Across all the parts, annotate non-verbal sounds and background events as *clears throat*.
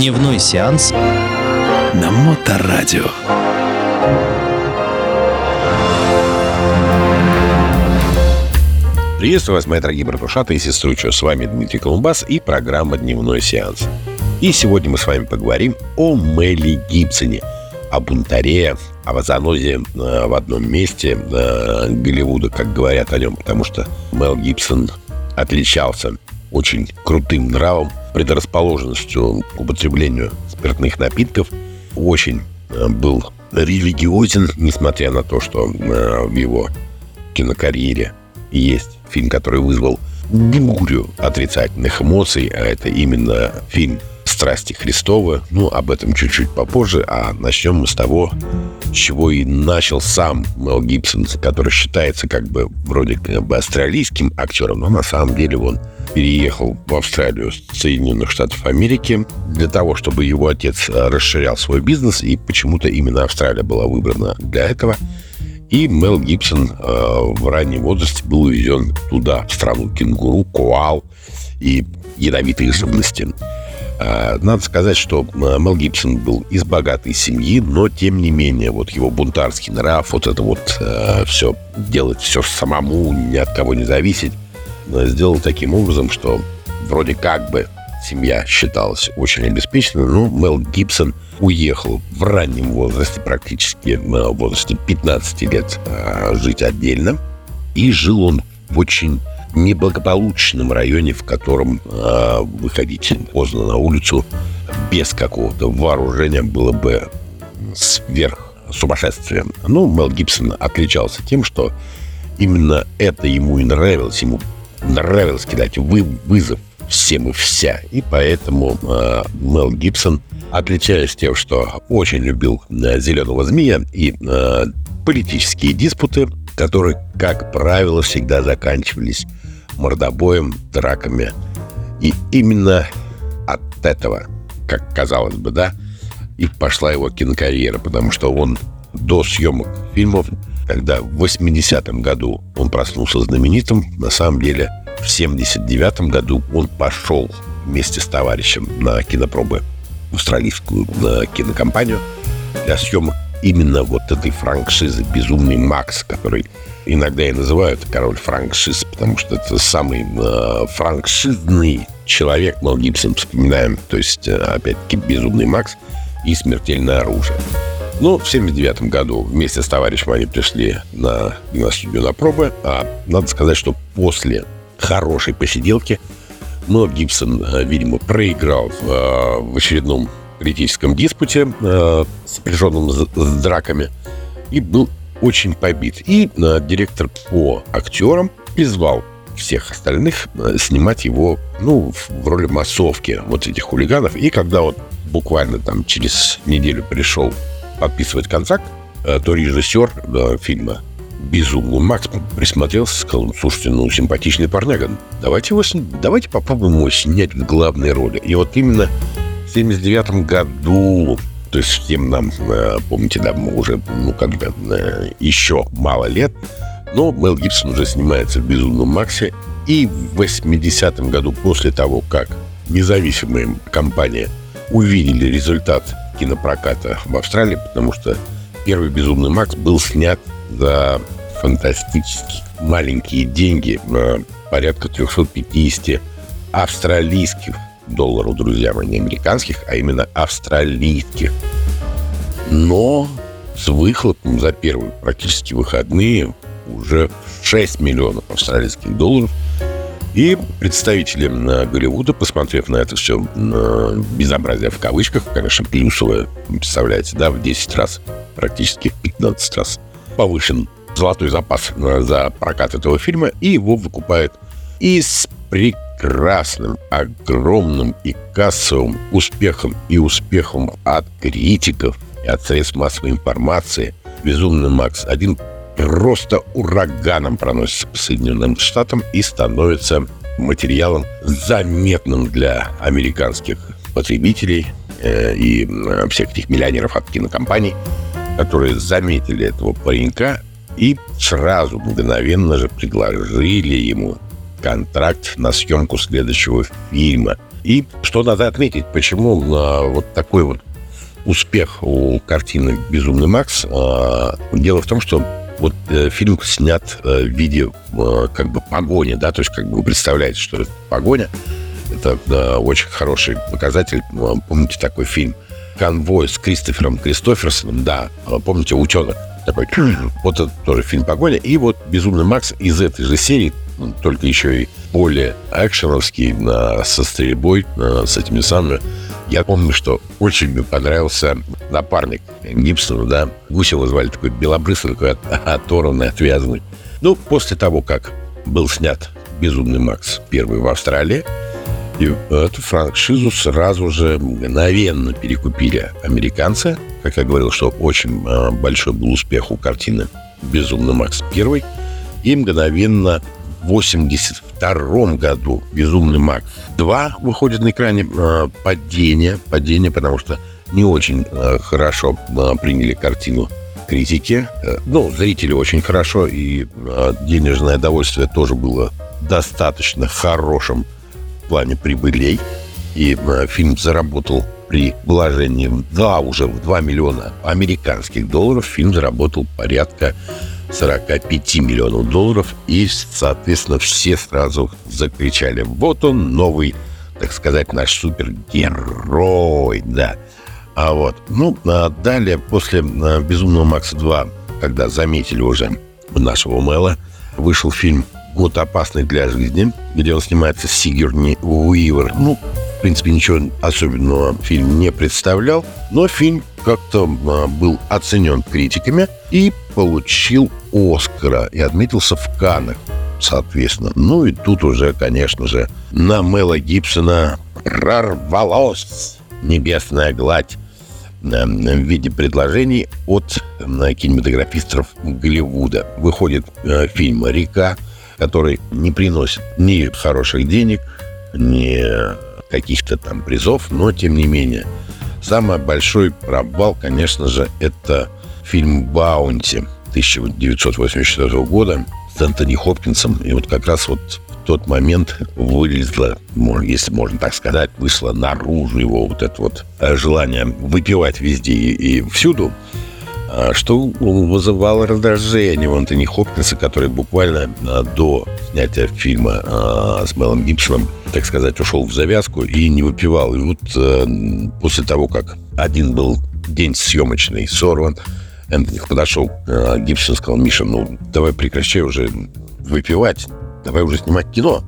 Дневной сеанс на Моторадио. Приветствую вас, мои дорогие братушаты и сестручи. С вами Дмитрий Колумбас и программа «Дневной сеанс». И сегодня мы с вами поговорим о Мелли Гибсоне, о бунтаре, о занозе э, в одном месте э, Голливуда, как говорят о нем, потому что Мел Гибсон отличался очень крутым нравом, предрасположенностью к употреблению спиртных напитков, очень э, был религиозен, несмотря на то, что в его кинокарьере есть фильм, который вызвал бурю отрицательных эмоций, а это именно фильм «Страсти Христовы». Ну, об этом чуть-чуть попозже, а начнем мы с того, с чего и начал сам Мел Гибсон, который считается как бы вроде как бы австралийским актером, но на самом деле он переехал в Австралию с Соединенных Штатов Америки для того, чтобы его отец расширял свой бизнес, и почему-то именно Австралия была выбрана для этого – и Мел Гибсон э, в раннем возрасте был увезен туда, в страну кенгуру, коал и ядовитой живности. Э, надо сказать, что э, Мел Гибсон был из богатой семьи, но тем не менее, вот его бунтарский нрав, вот это вот э, все делать все самому, ни от кого не зависеть, э, сделал таким образом, что вроде как бы семья считалась очень обеспеченной, но Мел Гибсон – уехал в раннем возрасте, практически в возрасте 15 лет, а, жить отдельно. И жил он в очень неблагополучном районе, в котором э, выходить поздно на улицу без какого-то вооружения было бы сверх сумасшествием. Ну, Мел Гибсон отличался тем, что именно это ему и нравилось. Ему нравилось кидать вы, вызов всем и вся. И поэтому э, Мел Гибсон отличаясь тем, что очень любил э, «Зеленого змея» и э, политические диспуты, которые, как правило, всегда заканчивались мордобоем, драками. И именно от этого, как казалось бы, да, и пошла его кинокарьера, потому что он до съемок фильмов, когда в 80-м году он проснулся знаменитым, на самом деле в 79-м году он пошел вместе с товарищем на кинопробы австралийскую э, кинокомпанию для съемок именно вот этой франшизы «Безумный Макс», который иногда и называют король франшиз, потому что это самый э, франшизный человек, Мел Гибсон вспоминаем, то есть, э, опять-таки, «Безумный Макс» и «Смертельное оружие». Ну, в 79 году вместе с товарищем они пришли на киностудию на пробы, а надо сказать, что после хорошей посиделки – но Гибсон, э, видимо, проиграл э, в очередном критическом диспуте, э, сопряженном с, с драками, и был очень побит. И директор по актерам призвал всех остальных снимать его, ну, в роли массовки вот этих хулиганов. И когда вот буквально там через неделю пришел подписывать контракт, то режиссер фильма безумный. Макс присмотрелся, сказал, «Ну, слушайте, ну, симпатичный парняга. Давайте, его, давайте попробуем его снять в главной роли. И вот именно в 79 году, то есть всем нам, э, помните, да, мы уже, ну, бы, э, еще мало лет, но Мел Гибсон уже снимается в «Безумном Максе». И в 80 году, после того, как независимые компании увидели результат кинопроката в Австралии, потому что первый «Безумный Макс» был снят за фантастические маленькие деньги, порядка 350 австралийских долларов, друзья мои, не американских, а именно австралийских. Но с выхлопом за первые практически выходные уже 6 миллионов австралийских долларов. И представители Голливуда, посмотрев на это все на безобразие в кавычках, конечно, плюсовое, представляете, да, в 10 раз, практически в 15 раз повышен золотой запас э, за прокат этого фильма, и его выкупает и с прекрасным, огромным и кассовым успехом и успехом от критиков и от средств массовой информации. «Безумный Макс» один просто ураганом проносится по Соединенным Штатам и становится материалом заметным для американских потребителей э, и э, всех этих миллионеров от кинокомпаний – которые заметили этого паренька и сразу, мгновенно же предложили ему контракт на съемку следующего фильма. И что надо отметить, почему а, вот такой вот успех у картины «Безумный Макс». А, дело в том, что вот э, фильм снят э, в виде э, как бы погони, да, то есть как бы вы представляете, что это погоня. Это э, очень хороший показатель. Помните такой фильм «Конвой» с Кристофером Кристоферсоном? Да, помните, ученый такой. *clears throat* Вот это тоже фильм «Погоня». И вот «Безумный Макс» из этой же серии, только еще и более экшеновский, со стрельбой, с этими самыми я помню, что очень мне понравился напарник Гибсона, да. Гусева звали такой белобрысый, такой *laughs* оторванный, отвязанный. Ну, после того, как был снят «Безумный Макс» первый в Австралии, и эту франшизу сразу же мгновенно перекупили американцы. Как я говорил, что очень а, большой был успех у картины «Безумный Макс» первый. И мгновенно 1982 году «Безумный Мак 2» выходит на экране. Э, падение, падение, потому что не очень э, хорошо э, приняли картину критики. Ну, зрители очень хорошо, и денежное удовольствие тоже было достаточно хорошим в плане прибылей. И фильм заработал при вложении, да, уже в 2 миллиона американских долларов, фильм заработал порядка 45 миллионов долларов, и, соответственно, все сразу закричали, вот он, новый, так сказать, наш супергерой, да. А вот, ну, а далее, после а, «Безумного Макса 2», когда заметили уже нашего Мэла, вышел фильм «Год опасный для жизни», где он снимается с Сигерни Уивер. Ну, в принципе, ничего особенного фильм не представлял, но фильм как-то а, был оценен критиками и получил Оскара и отметился в Каннах, соответственно. Ну и тут уже, конечно же, на Мэла Гибсона прорвалась небесная гладь э, в виде предложений от э, кинематографистов Голливуда. Выходит э, фильм «Река», который не приносит ни хороших денег, ни каких-то там призов, но тем не менее. Самый большой провал, конечно же, это фильм «Баунти» 1984 года с Энтони Хопкинсом. И вот как раз вот в тот момент вылезла, если можно так сказать, вышло наружу его вот это вот э, желание выпивать везде и, и всюду. А, что вызывало раздражение у Антони Хопкинса, который буквально а, до снятия фильма а, с Мелом Гибсоном, так сказать, ушел в завязку и не выпивал. И вот э, после того, как один был день съемочный сорван, Энтони подошел к Гибсону и сказал, Миша, ну давай прекращай уже выпивать, давай уже снимать кино.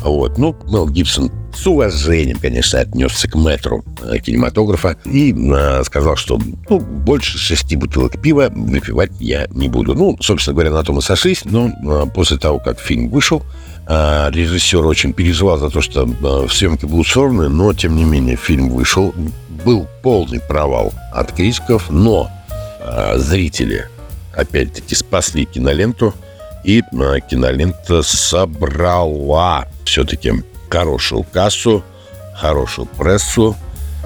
Вот. Ну, Мел Гибсон с уважением, конечно, отнесся к метру э, кинематографа и э, сказал, что ну, больше шести бутылок пива выпивать я не буду. Ну, собственно говоря, на том и сошлись, но э, после того, как фильм вышел, э, режиссер очень переживал за то, что э, съемки будут сорваны, но, тем не менее, фильм вышел. Был полный провал от критиков, но э, зрители, опять-таки, спасли киноленту, и э, кинолента собрала все-таки хорошую кассу, хорошую прессу.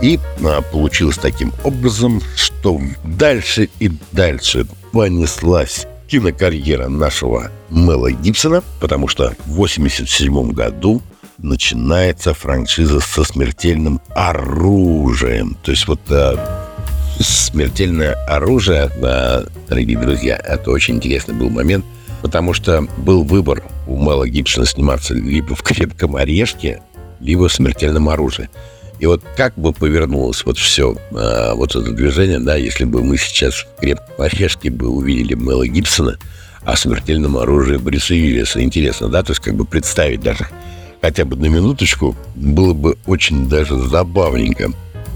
И а, получилось таким образом, что дальше и дальше понеслась кинокарьера нашего Мэла Гибсона, потому что в 1987 году начинается франшиза со смертельным оружием. То есть вот а, смертельное оружие, а, дорогие друзья, это очень интересный был момент – потому что был выбор у Мэла Гибсона сниматься либо в «Крепком орешке», либо в «Смертельном оружии». И вот как бы повернулось вот все, а, вот это движение, да, если бы мы сейчас в «Крепком орешке» бы увидели Мэла Гибсона, а «Смертельном оружии» Бриса Уиллиса. Интересно, да, то есть как бы представить даже хотя бы на минуточку было бы очень даже забавненько.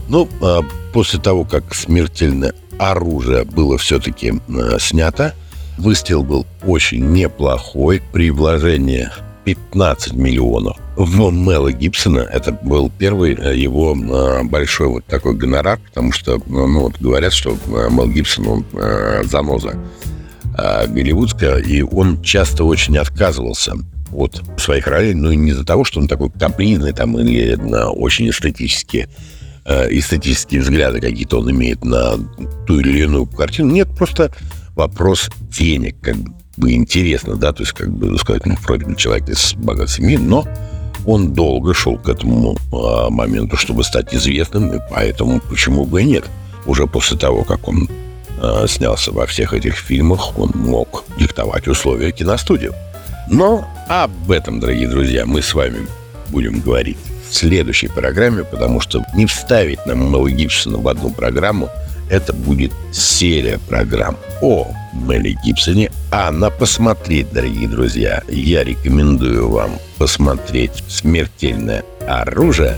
Ну, а после того, как «Смертельное оружие» было все-таки а, снято, Выстрел был очень неплохой при вложении 15 миллионов. В Мэла Гибсона это был первый э, его э, большой вот такой гонорар, потому что, ну, вот говорят, что э, Мэл Гибсон, он заноза голливудская, и он часто очень отказывался от своих ролей, ну, и не из-за того, что он такой капризный там или на очень эстетические эстетические взгляды какие-то он имеет на ту или иную картину. Нет, просто вопрос денег, как бы интересно, да, то есть, как бы сказать, ну, вроде бы человек из богатой семьи, но Он долго шел к этому э, моменту, чтобы стать известным, и поэтому почему бы и нет. Уже после того, как он э, снялся во всех этих фильмах, он мог диктовать условия киностудии. Но об этом, дорогие друзья, мы с вами будем говорить в следующей программе, потому что не вставить нам Мэла Гибсона в одну программу – это будет серия программ о Мэле Гибсоне. А на посмотреть, дорогие друзья, я рекомендую вам посмотреть «Смертельное оружие»,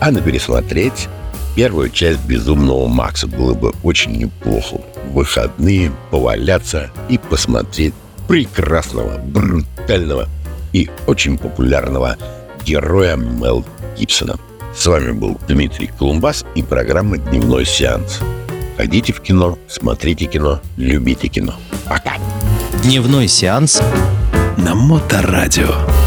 а на пересмотреть первую часть «Безумного Макса». Было бы очень неплохо в выходные поваляться и посмотреть прекрасного, брутального и очень популярного героя Мел Гибсона. С вами был Дмитрий Колумбас и программа «Дневной сеанс». Ходите в кино, смотрите кино, любите кино. Пока. Дневной сеанс на Моторадио.